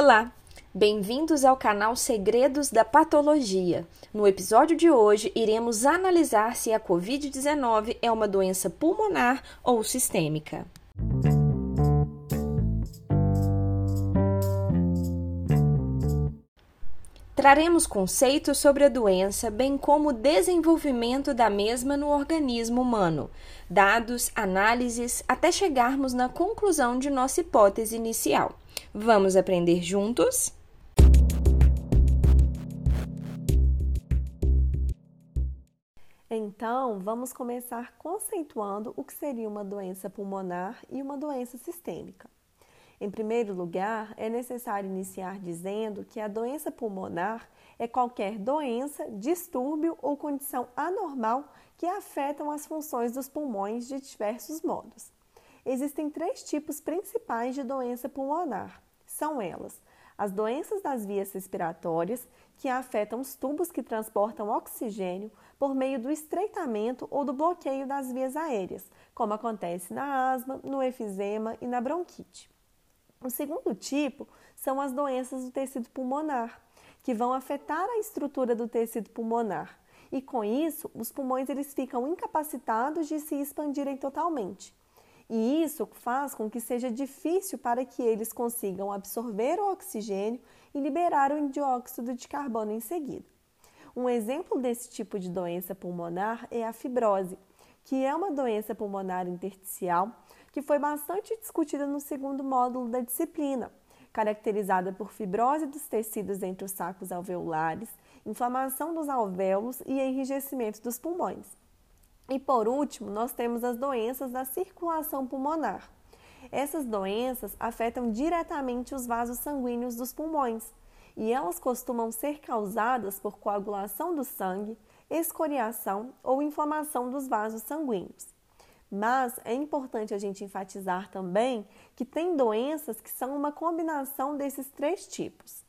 Olá, bem-vindos ao canal Segredos da Patologia. No episódio de hoje, iremos analisar se a Covid-19 é uma doença pulmonar ou sistêmica. Traremos conceitos sobre a doença, bem como o desenvolvimento da mesma no organismo humano, dados, análises, até chegarmos na conclusão de nossa hipótese inicial. Vamos aprender juntos? Então, vamos começar conceituando o que seria uma doença pulmonar e uma doença sistêmica. Em primeiro lugar, é necessário iniciar dizendo que a doença pulmonar é qualquer doença, distúrbio ou condição anormal que afetam as funções dos pulmões de diversos modos. Existem três tipos principais de doença pulmonar. São elas: as doenças das vias respiratórias, que afetam os tubos que transportam oxigênio por meio do estreitamento ou do bloqueio das vias aéreas, como acontece na asma, no efizema e na bronquite. O segundo tipo são as doenças do tecido pulmonar, que vão afetar a estrutura do tecido pulmonar. E com isso, os pulmões eles ficam incapacitados de se expandirem totalmente. E isso faz com que seja difícil para que eles consigam absorver o oxigênio e liberar o dióxido de carbono em seguida. Um exemplo desse tipo de doença pulmonar é a fibrose, que é uma doença pulmonar intersticial que foi bastante discutida no segundo módulo da disciplina, caracterizada por fibrose dos tecidos entre os sacos alveolares, inflamação dos alvéolos e enrijecimento dos pulmões. E por último, nós temos as doenças da circulação pulmonar. Essas doenças afetam diretamente os vasos sanguíneos dos pulmões e elas costumam ser causadas por coagulação do sangue, escoriação ou inflamação dos vasos sanguíneos. Mas é importante a gente enfatizar também que tem doenças que são uma combinação desses três tipos.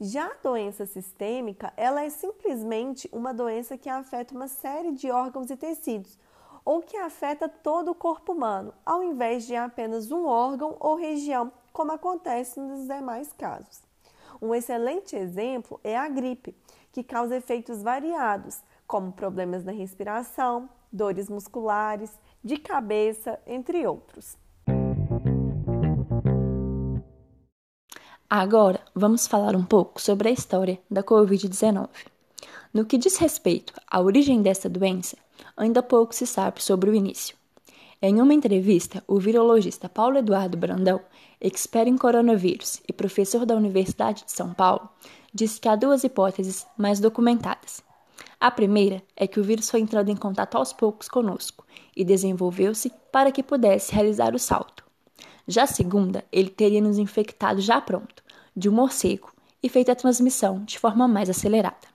Já a doença sistêmica, ela é simplesmente uma doença que afeta uma série de órgãos e tecidos, ou que afeta todo o corpo humano, ao invés de apenas um órgão ou região, como acontece nos demais casos. Um excelente exemplo é a gripe, que causa efeitos variados, como problemas na respiração, dores musculares, de cabeça, entre outros. Agora, vamos falar um pouco sobre a história da Covid-19. No que diz respeito à origem dessa doença, ainda pouco se sabe sobre o início. Em uma entrevista, o virologista Paulo Eduardo Brandão, expert em coronavírus e professor da Universidade de São Paulo, disse que há duas hipóteses mais documentadas. A primeira é que o vírus foi entrando em contato aos poucos conosco e desenvolveu-se para que pudesse realizar o salto. Já a segunda, ele teria nos infectado já pronto, de um morcego, e feito a transmissão de forma mais acelerada.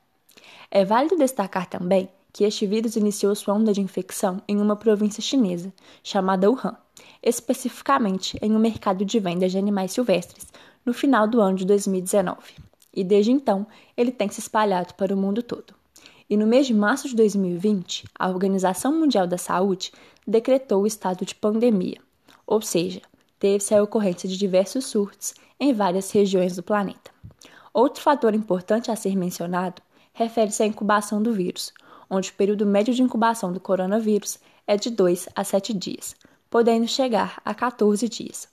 É válido destacar também que este vírus iniciou sua onda de infecção em uma província chinesa, chamada Wuhan, especificamente em um mercado de venda de animais silvestres, no final do ano de 2019. E desde então, ele tem se espalhado para o mundo todo. E no mês de março de 2020, a Organização Mundial da Saúde decretou o estado de pandemia, ou seja, teve-se a ocorrência de diversos surtos em várias regiões do planeta. Outro fator importante a ser mencionado refere-se à incubação do vírus, onde o período médio de incubação do coronavírus é de 2 a 7 dias, podendo chegar a 14 dias.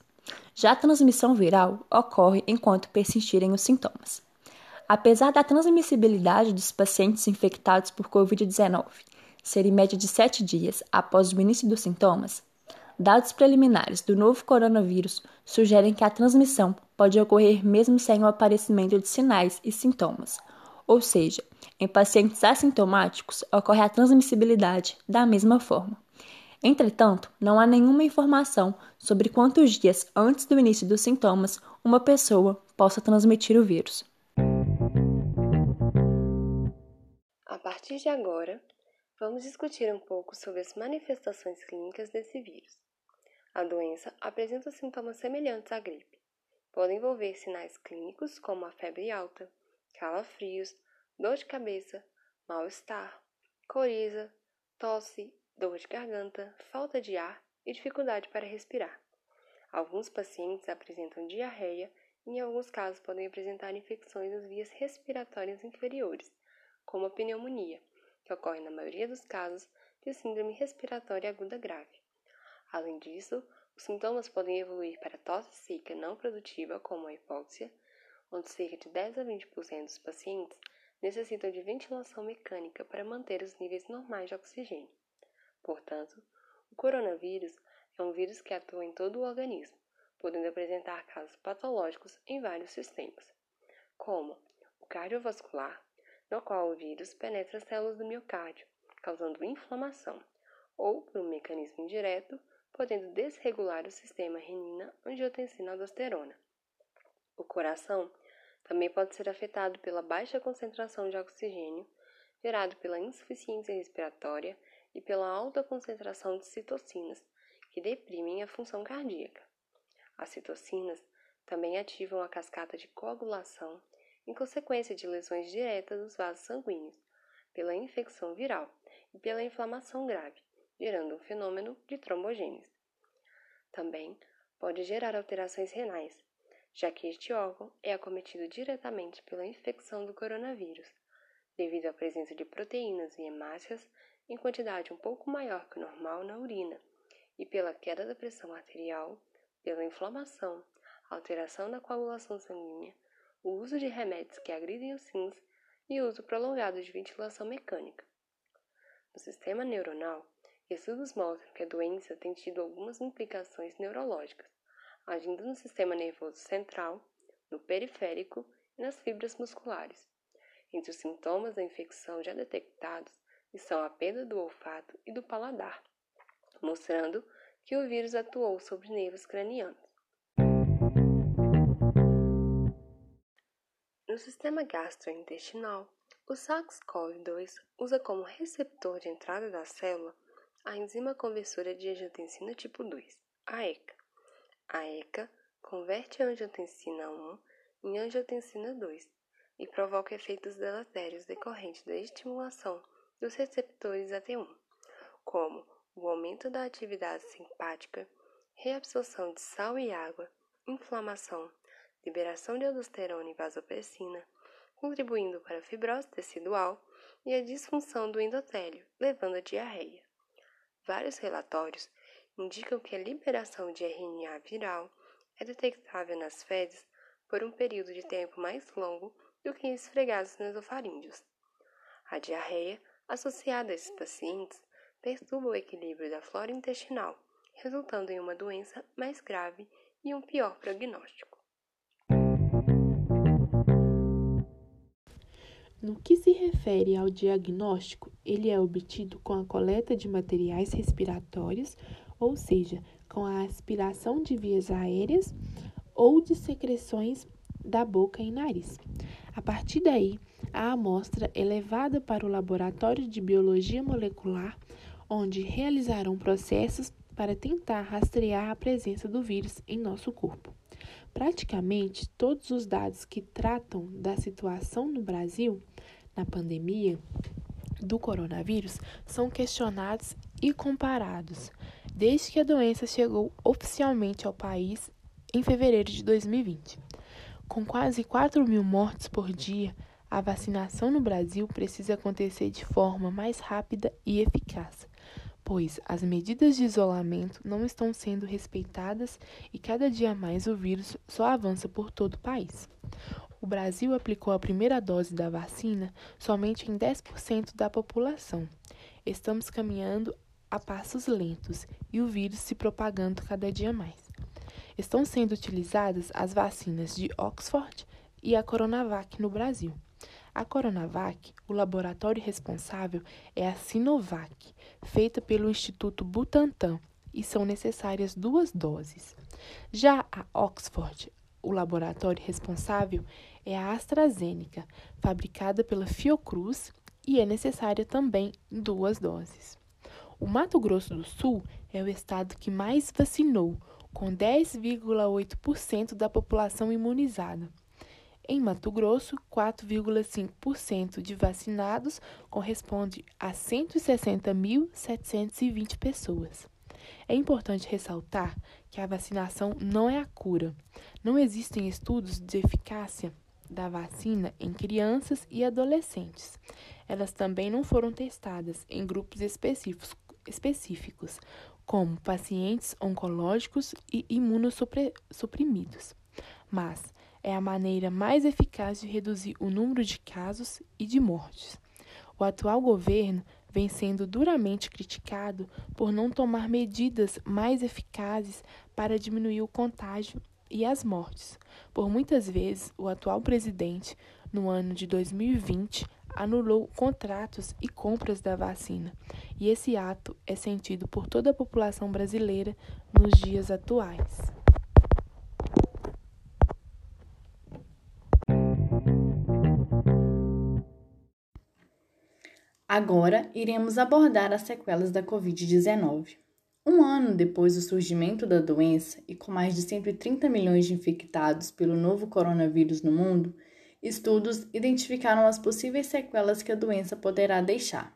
Já a transmissão viral ocorre enquanto persistirem os sintomas. Apesar da transmissibilidade dos pacientes infectados por Covid-19 ser em média de 7 dias após o início dos sintomas, dados preliminares do novo coronavírus sugerem que a transmissão pode ocorrer mesmo sem o aparecimento de sinais e sintomas, ou seja, em pacientes assintomáticos ocorre a transmissibilidade da mesma forma. Entretanto, não há nenhuma informação sobre quantos dias antes do início dos sintomas uma pessoa possa transmitir o vírus. Partir de agora, vamos discutir um pouco sobre as manifestações clínicas desse vírus. A doença apresenta sintomas semelhantes à gripe. Podem envolver sinais clínicos como a febre alta, calafrios, dor de cabeça, mal-estar, coriza, tosse, dor de garganta, falta de ar e dificuldade para respirar. Alguns pacientes apresentam diarreia e, em alguns casos, podem apresentar infecções nas vias respiratórias inferiores, como a pneumonia, que ocorre na maioria dos casos de síndrome respiratória aguda grave. Além disso, os sintomas podem evoluir para tosse seca não produtiva, como a hipóxia, onde cerca de 10 a 20% dos pacientes necessitam de ventilação mecânica para manter os níveis normais de oxigênio. Portanto, o coronavírus é um vírus que atua em todo o organismo, podendo apresentar casos patológicos em vários sistemas, como o cardiovascular, no qual o vírus penetra as células do miocárdio, causando inflamação, ou, por um mecanismo indireto, podendo desregular o sistema renina-angiotensina-aldosterona. O coração também pode ser afetado pela baixa concentração de oxigênio gerado pela insuficiência respiratória e pela alta concentração de citocinas, que deprimem a função cardíaca. As citocinas também ativam a cascata de coagulação em consequência de lesões diretas dos vasos sanguíneos, pela infecção viral e pela inflamação grave, gerando um fenômeno de trombogênese. Também pode gerar alterações renais, já que este órgão é acometido diretamente pela infecção do coronavírus, devido à presença de proteínas e hemácias em quantidade um pouco maior que o normal na urina, e pela queda da pressão arterial, pela inflamação, alteração da coagulação sanguínea, o uso de remédios que agridem os rins e o uso prolongado de ventilação mecânica. No sistema neuronal, estudos mostram que a doença tem tido algumas implicações neurológicas, agindo no sistema nervoso central, no periférico e nas fibras musculares. Entre os sintomas da infecção já detectados estão a perda do olfato e do paladar, mostrando que o vírus atuou sobre nervos cranianos. Sistema gastrointestinal, o SARS-CoV-2 usa como receptor de entrada da célula a enzima conversora de angiotensina tipo 2, a ECA. A ECA converte a angiotensina 1 em angiotensina 2 e provoca efeitos deletérios decorrentes da estimulação dos receptores AT1, como o aumento da atividade simpática, reabsorção de sal e água, inflamação, liberação de aldosterona e vasopressina, contribuindo para a fibrose tecidual e a disfunção do endotélio, levando à diarreia. Vários relatórios indicam que a liberação de RNA viral é detectável nas fezes por um período de tempo mais longo do que esfregados nasofaríngeos. A diarreia, associada a esses pacientes, perturba o equilíbrio da flora intestinal, resultando em uma doença mais grave e um pior prognóstico. No que se refere ao diagnóstico, ele é obtido com a coleta de materiais respiratórios ou seja, com a aspiração de vias aéreas ou de secreções da boca e nariz. A partir daí, a amostra é levada para o laboratório de biologia molecular, onde realizarão processos para tentar rastrear a presença do vírus em nosso corpo. Praticamente todos os dados que tratam da situação no Brasil na pandemia do coronavírus são questionados e comparados desde que a doença chegou oficialmente ao país em fevereiro de 2020. Com quase 4 mil mortes por dia, a vacinação no Brasil precisa acontecer de forma mais rápida e eficaz, pois as medidas de isolamento não estão sendo respeitadas e cada dia mais o vírus só avança por todo o país. O Brasil aplicou a primeira dose da vacina somente em 10% da população. Estamos caminhando a passos lentos e o vírus se propagando cada dia mais. Estão sendo utilizadas as vacinas de Oxford e a Coronavac no Brasil. A Coronavac, o laboratório responsável é a Sinovac, feita pelo Instituto Butantan, e são necessárias duas doses. Já a Oxford, o laboratório responsável é a AstraZeneca, fabricada pela Fiocruz, e é necessária também duas doses. O Mato Grosso do Sul é o estado que mais vacinou, com 10,8% da população imunizada. Em Mato Grosso, 4,5% de vacinados corresponde a 160.720 pessoas. É importante ressaltar que a vacinação não é a cura. Não existem estudos de eficácia da vacina em crianças e adolescentes. Elas também não foram testadas em grupos específicos, específicos como pacientes oncológicos e imunossuprimidos. Mas é a maneira mais eficaz de reduzir o número de casos e de mortes. O atual governo vem sendo duramente criticado por não tomar medidas mais eficazes para diminuir o contágio e as mortes. Por muitas vezes, o atual presidente, no ano de 2020, anulou contratos e compras da vacina, e esse ato é sentido por toda a população brasileira nos dias atuais. Agora iremos abordar as sequelas da Covid-19. Um ano depois do surgimento da doença e com mais de 130 milhões de infectados pelo novo coronavírus no mundo, estudos identificaram as possíveis sequelas que a doença poderá deixar.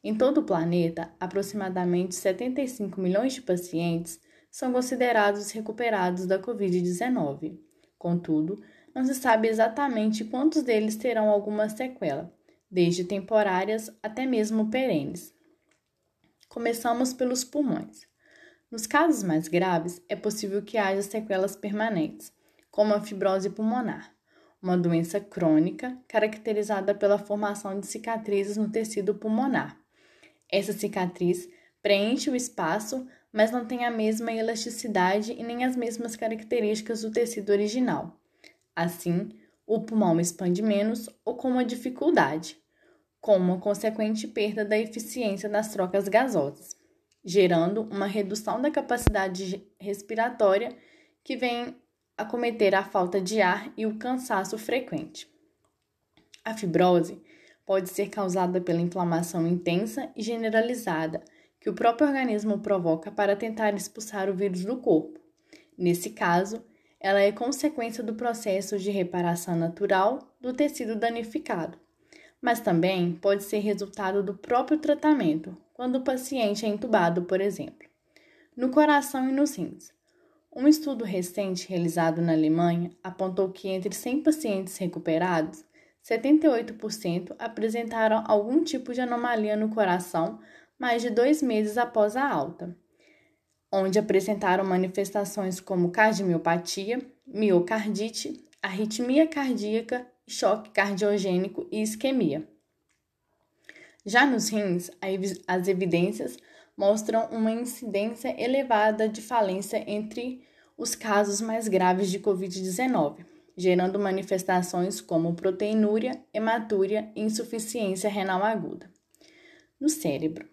Em todo o planeta, aproximadamente 75 milhões de pacientes são considerados recuperados da Covid-19. Contudo, não se sabe exatamente quantos deles terão alguma sequela, desde temporárias até mesmo perenes. Começamos pelos pulmões. Nos casos mais graves, é possível que haja sequelas permanentes, como a fibrose pulmonar, uma doença crônica caracterizada pela formação de cicatrizes no tecido pulmonar. Essa cicatriz preenche o espaço, mas não tem a mesma elasticidade e nem as mesmas características do tecido original. Assim, o pulmão expande menos ou com uma dificuldade, com uma consequente perda da eficiência das trocas gasosas, gerando uma redução da capacidade respiratória que vem a cometer a falta de ar e o cansaço frequente. A fibrose pode ser causada pela inflamação intensa e generalizada que o próprio organismo provoca para tentar expulsar o vírus do corpo. Nesse caso, ela é consequência do processo de reparação natural do tecido danificado mas também pode ser resultado do próprio tratamento, quando o paciente é entubado, por exemplo. No coração e nos rins. Um estudo recente realizado na Alemanha apontou que entre 100 pacientes recuperados, 78% apresentaram algum tipo de anomalia no coração mais de dois meses após a alta, onde apresentaram manifestações como cardiomiopatia, miocardite, arritmia cardíaca choque cardiogênico e isquemia. Já nos rins, as evidências mostram uma incidência elevada de falência entre os casos mais graves de Covid-19, gerando manifestações como proteinúria, hematúria e insuficiência renal aguda. No cérebro,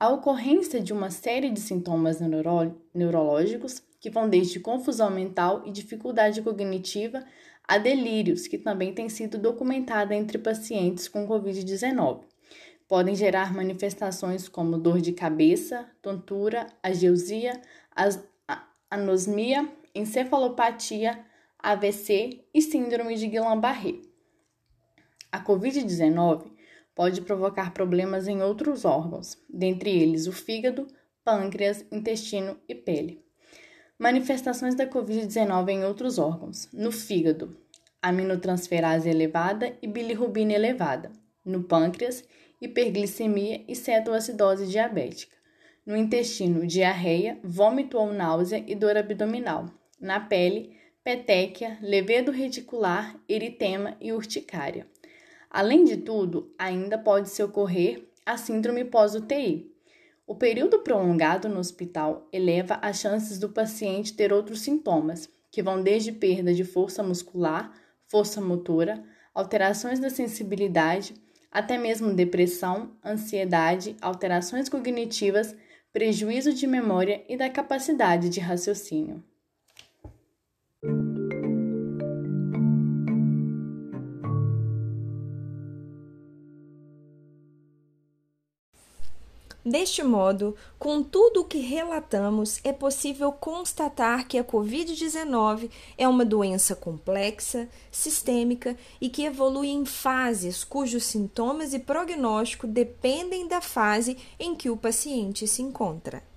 a ocorrência de uma série de sintomas neuro neurológicos que vão desde confusão mental e dificuldade cognitiva a delírios, que também tem sido documentada entre pacientes com Covid-19. Podem gerar manifestações como dor de cabeça, tontura, ageusia, anosmia, encefalopatia, AVC e síndrome de Guillain-Barré. A Covid-19 pode provocar problemas em outros órgãos, dentre eles o fígado, pâncreas, intestino e pele. Manifestações da Covid-19 em outros órgãos. No fígado, aminotransferase elevada e bilirrubina elevada. No pâncreas, hiperglicemia e cetoacidose diabética. No intestino, diarreia, vômito ou náusea e dor abdominal. Na pele, petéquia, levedo reticular, eritema e urticária. Além de tudo, ainda pode se ocorrer a síndrome pós-UTI, o período prolongado no hospital eleva as chances do paciente ter outros sintomas, que vão desde perda de força muscular, força motora, alterações da sensibilidade, até mesmo depressão, ansiedade, alterações cognitivas, prejuízo de memória e da capacidade de raciocínio. Deste modo, com tudo o que relatamos, é possível constatar que a Covid-19 é uma doença complexa, sistêmica e que evolui em fases cujos sintomas e prognóstico dependem da fase em que o paciente se encontra.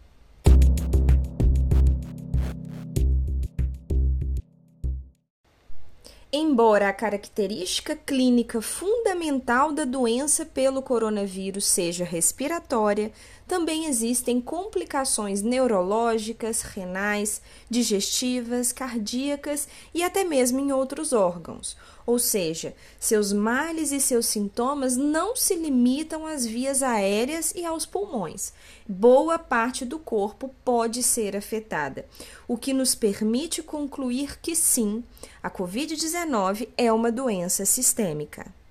Embora a característica clínica fundamental da doença pelo coronavírus seja respiratória, também existem complicações neurológicas, renais, digestivas, cardíacas e até mesmo em outros órgãos. Ou seja, seus males e seus sintomas não se limitam às vias aéreas e aos pulmões. Boa parte do corpo pode ser afetada, o que nos permite concluir que sim, a Covid-19 é uma doença sistêmica.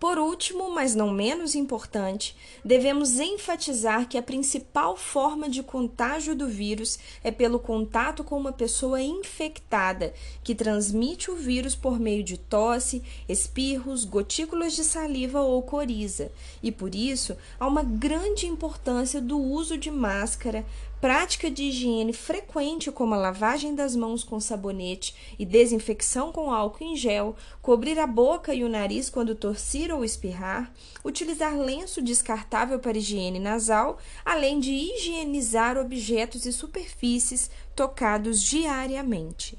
Por último, mas não menos importante, devemos enfatizar que a principal forma de contágio do vírus é pelo contato com uma pessoa infectada, que transmite o vírus por meio de tosse, espirros, gotículas de saliva ou coriza. E por isso, há uma grande importância do uso de máscara, prática de higiene frequente, como a lavagem das mãos com sabonete e desinfecção com álcool em gel, cobrir a boca e o nariz quando tossir ou espirrar, utilizar lenço descartável para higiene nasal, além de higienizar objetos e superfícies tocados diariamente.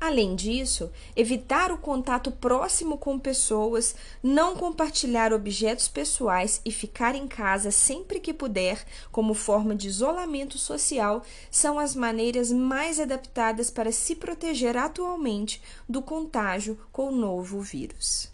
Além disso, evitar o contato próximo com pessoas, não compartilhar objetos pessoais e ficar em casa sempre que puder, como forma de isolamento social, são as maneiras mais adaptadas para se proteger atualmente do contágio com o novo vírus.